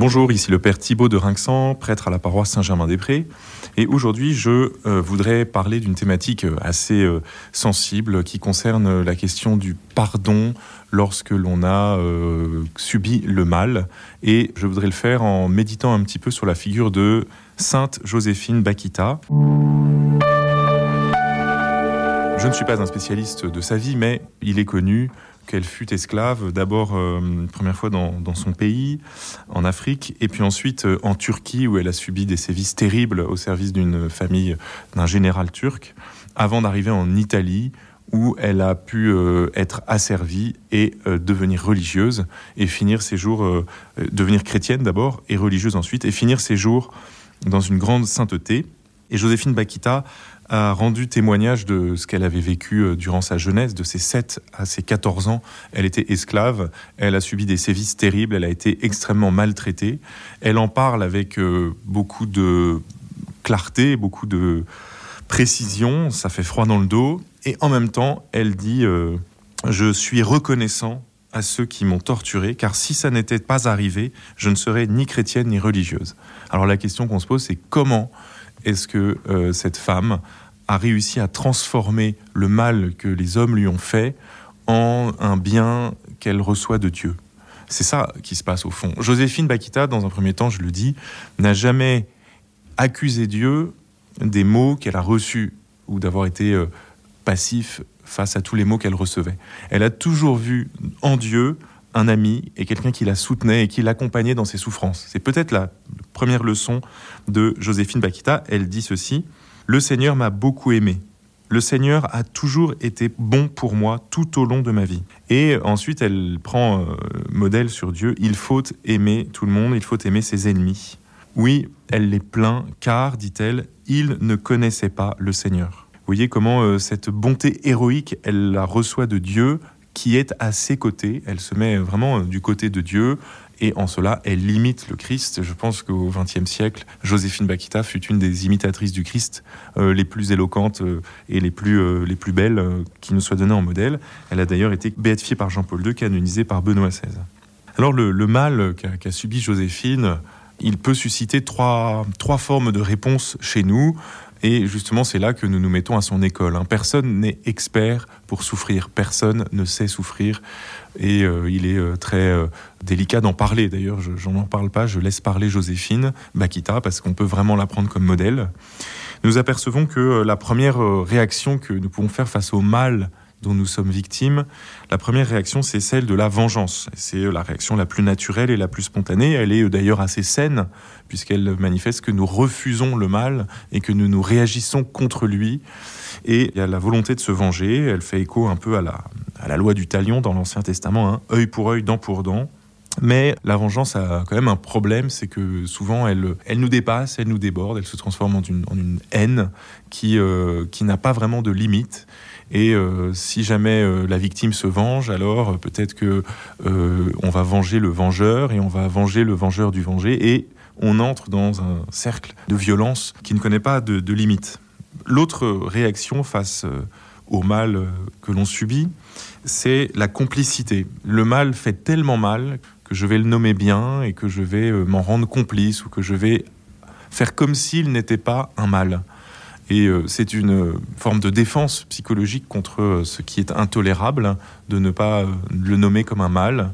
Bonjour, ici le Père Thibaut de Rinxan, prêtre à la paroisse Saint-Germain-des-Prés. Et aujourd'hui, je euh, voudrais parler d'une thématique euh, assez euh, sensible qui concerne la question du pardon lorsque l'on a subi le mal. Et je voudrais le faire en méditant un petit peu sur la figure de Sainte Joséphine Bakita. Je ne suis pas un spécialiste de sa vie, mais il est connu qu'elle fut esclave, d'abord euh, première fois dans, son pays, en Afrique, et puis ensuite euh, en Turquie, où elle a subi des sévices terribles au service d'une famille d'un général turc, avant d'arriver en Italie, où elle a pu euh, être asservie et devenir religieuse, et finir ses jours, devenir chrétienne d'abord, et religieuse ensuite, et finir ses jours dans une grande sainteté. Et Joséphine Bakita a rendu témoignage de ce qu'elle avait vécu euh, durant sa jeunesse, de ses 7 à ses 14 ans. Elle était esclave, elle a subi des sévices terribles, elle a été extrêmement maltraitée. Elle en parle avec euh, beaucoup de clarté, beaucoup de précision, ça fait froid dans le dos. Et en même temps, elle dit euh, Je suis reconnaissant à ceux qui m'ont torturé, car si ça n'était pas arrivé, je ne serais ni chrétienne ni religieuse. Alors la question qu'on se pose, c'est comment est-ce que euh, cette femme a réussi à transformer le mal que les hommes lui ont fait en un bien qu'elle reçoit de Dieu? C'est ça qui se passe au fond. Joséphine Bakita, dans un premier temps, je le dis, n'a jamais accusé Dieu des mots qu'elle a reçus ou d'avoir été euh, passif face à tous les mots qu'elle recevait. Elle a toujours vu en Dieu un ami et quelqu'un qui la soutenait et qui l'accompagnait dans ses souffrances. C'est peut-être la première leçon de Joséphine Bakita. Elle dit ceci Le Seigneur m'a beaucoup aimé. Le Seigneur a toujours été bon pour moi tout au long de ma vie. Et ensuite, elle prend euh, modèle sur Dieu. Il faut aimer tout le monde, il faut aimer ses ennemis. Oui, elle les plaint, car, dit-elle, ils ne connaissaient pas le Seigneur. Vous voyez comment euh, cette bonté héroïque, elle la reçoit de Dieu, qui est à ses côtés. Elle se met vraiment euh, du côté de Dieu. Et en cela, elle limite le Christ. Je pense qu'au XXe siècle, Joséphine Bakita fut une des imitatrices du Christ euh, les plus éloquentes euh, et les plus, les plus belles qui nous soient données en modèle. Elle a d'ailleurs été béatifiée par Jean-Paul II, canonisée par Benoît XVI. Alors le, mal qu'a subi Joséphine, il peut susciter trois, trois formes de réponses chez nous. Et justement, c'est là que nous nous mettons à son école. Hein. Personne n'est expert pour souffrir, personne ne sait souffrir. Et euh, il est euh, très euh, délicat d'en parler. D'ailleurs, je n'en parle pas, je laisse parler Joséphine Bakita, parce qu'on peut vraiment la prendre comme modèle. Nous apercevons que la première réaction que nous pouvons faire face au mal dont nous sommes victimes, la première réaction, c'est celle de la vengeance. C'est la réaction la plus naturelle et la plus spontanée. Elle est d'ailleurs assez saine, puisqu'elle manifeste que nous refusons le mal et que nous nous réagissons contre lui. Et il y a la volonté de se venger. Elle fait écho un peu à la, loi du talion dans l'Ancien Testament, hein. œil pour œil, dent pour dent. Mais la vengeance a quand même un problème, c'est que souvent elle, nous dépasse, elle nous déborde, elle se transforme en une, en une haine qui, euh, qui n'a pas vraiment de limite. Et euh, si jamais euh, la victime se venge, alors euh, peut-être que on va venger le vengeur et on va venger le vengeur du vengé et on entre dans un cercle de violence qui ne connaît pas de, de limite. L'autre réaction face au mal que l'on subit, c'est la complicité. Le mal fait tellement mal que je vais le nommer bien et que je vais m'en rendre complice ou que je vais faire comme s'il n'était pas un mal. Et euh, c'est une euh, forme de défense psychologique contre euh, ce qui est intolérable, de ne pas le nommer comme un mal.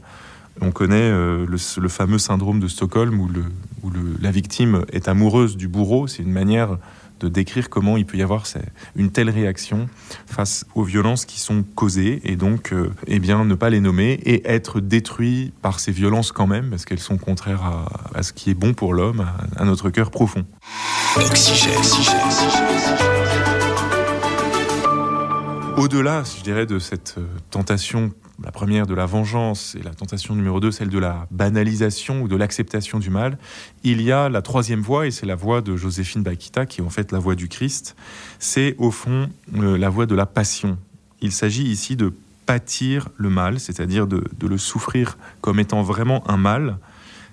On connaît le, fameux syndrome de Stockholm où, la victime est amoureuse du bourreau. C'est une manière de décrire comment il peut y avoir une telle réaction face aux violences qui sont causées et donc eh bien ne pas les nommer et être détruit par ces violences quand même parce qu'elles sont contraires à, ce qui est bon pour l'homme, à, notre cœur profond. Au-delà, je dirais, de cette euh, tentation, la première de la vengeance et la tentation numéro deux, celle de la banalisation ou de l'acceptation du mal, il y a la troisième voie, et c'est la voie de Joséphine Bakita, qui est en fait la voie du Christ, c'est au fond euh, la voie de la passion. Il s'agit ici de pâtir le mal, c'est-à-dire de le souffrir comme étant vraiment un mal,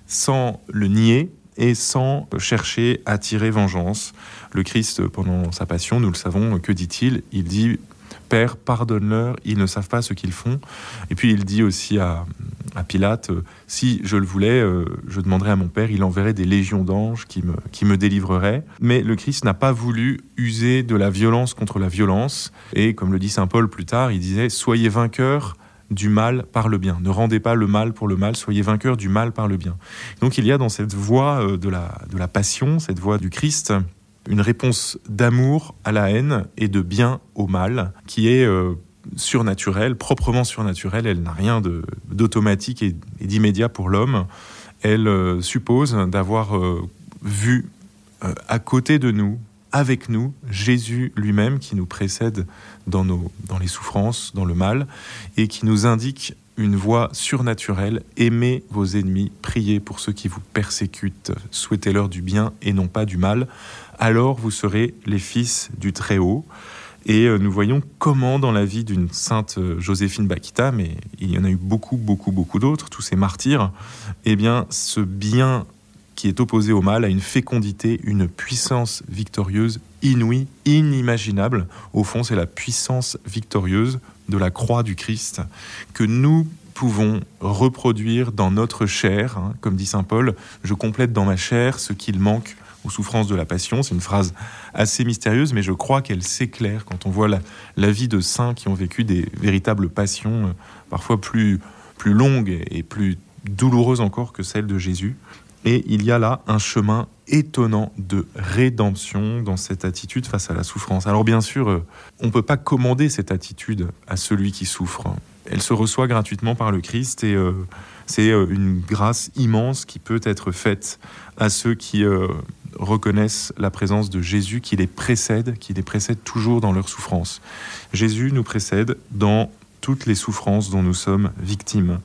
sans le nier, et sans chercher à tirer vengeance. Le Christ, pendant sa passion, nous le savons, que dit-il? Il dit Père, pardonne-leur, ils ne savent pas ce qu'ils font. Et puis il dit aussi à, à Pilate, si je le voulais, je demanderais à mon Père, il enverrait des légions d'anges qui me, qui me délivreraient. Mais le Christ n'a pas voulu user de la violence contre la violence. Et comme le dit Saint Paul plus tard, il disait, soyez vainqueurs du mal par le bien. Ne rendez pas le mal pour le mal, soyez vainqueurs du mal par le bien. Donc il y a dans cette voie de la, de la passion, cette voie du Christ, une réponse d'amour à la haine et de bien au mal qui est euh, surnaturelle, proprement surnaturelle. Elle n'a rien d'automatique et, d'immédiat pour l'homme. Elle euh, suppose d'avoir euh, vu à côté de nous, avec nous, Jésus lui-même qui nous précède dans, nos, dans les souffrances, dans le mal, et qui nous indique une voie surnaturelle. Aimez vos ennemis, priez pour ceux qui vous persécutent, souhaitez-leur du bien et non pas du mal alors vous serez les fils du Très-Haut. Et euh, nous voyons comment dans la vie d'une sainte euh, Joséphine Bakita, mais il y en a eu beaucoup, beaucoup, beaucoup d'autres, tous ces martyrs, eh bien ce bien qui est opposé au mal a une fécondité, une puissance victorieuse inouïe, inimaginable. Au fond, c'est la puissance victorieuse de la croix du Christ que nous pouvons reproduire dans notre chair. Hein. Comme dit Saint Paul, je complète dans ma chair ce qu'il manque aux souffrances de la passion. C'est une phrase assez mystérieuse, mais je crois qu'elle s'éclaire quand on voit la, vie de saints qui ont vécu des véritables passions, euh, parfois plus, plus longues et plus douloureuses encore que celle de Jésus. Et il y a là un chemin étonnant de rédemption dans cette attitude face à la souffrance. Alors bien sûr, euh, on ne peut pas commander cette attitude à celui qui souffre. Elle se reçoit gratuitement par le Christ et euh, c'est une grâce immense qui peut être faite à ceux qui reconnaissent la présence de Jésus qui les précède, qui les précède toujours dans leur souffrance. Jésus nous précède dans toutes les souffrances dont nous sommes victimes.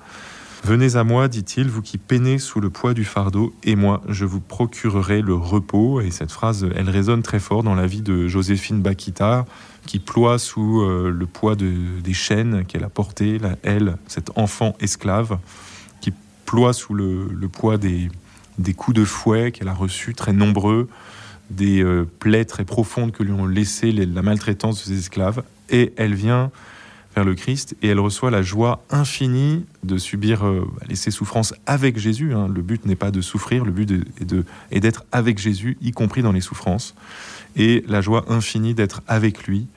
Venez à moi, dit-il, vous qui peinez sous le poids du fardeau, et moi, je vous procurerai le repos. Et cette phrase, elle résonne très fort dans la vie de Joséphine Bakita, qui ploie sous euh, le poids des chaînes qu'elle a portées, elle, cet enfant esclave, qui ploie sous le poids des, des coups de fouet qu'elle a reçus très nombreux, des euh, plaies très profondes que lui ont laissé la maltraitance de ses esclaves. Et elle vient le Christ et elle reçoit la joie infinie de subir euh, ses souffrances avec Jésus. Hein. Le but n'est pas de souffrir, le but est d'être avec Jésus, y compris dans les souffrances. Et la joie infinie d'être avec lui,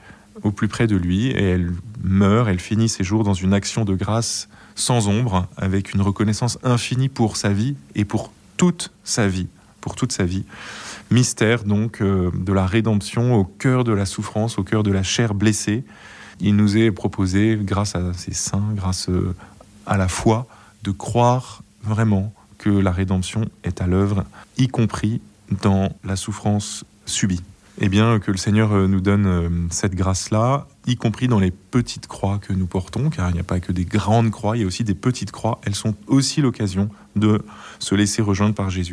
au plus près de lui. Et elle meurt, elle finit ses jours dans une action de grâce sans ombre, avec une reconnaissance infinie pour sa vie et pour toute sa vie, pour toute sa vie. Mystère donc euh, de la rédemption au cœur de la souffrance, au cœur de la chair blessée. Il nous est proposé, grâce à ces saints, grâce euh, à la foi, de croire vraiment que la rédemption est à l'œuvre, y compris dans la souffrance subie. Eh bien, que le Seigneur euh, nous donne cette grâce-là, y compris dans les petites croix que nous portons, car il n'y a pas que des grandes croix, il y a aussi des petites croix. Elles sont aussi l'occasion de se laisser rejoindre par Jésus.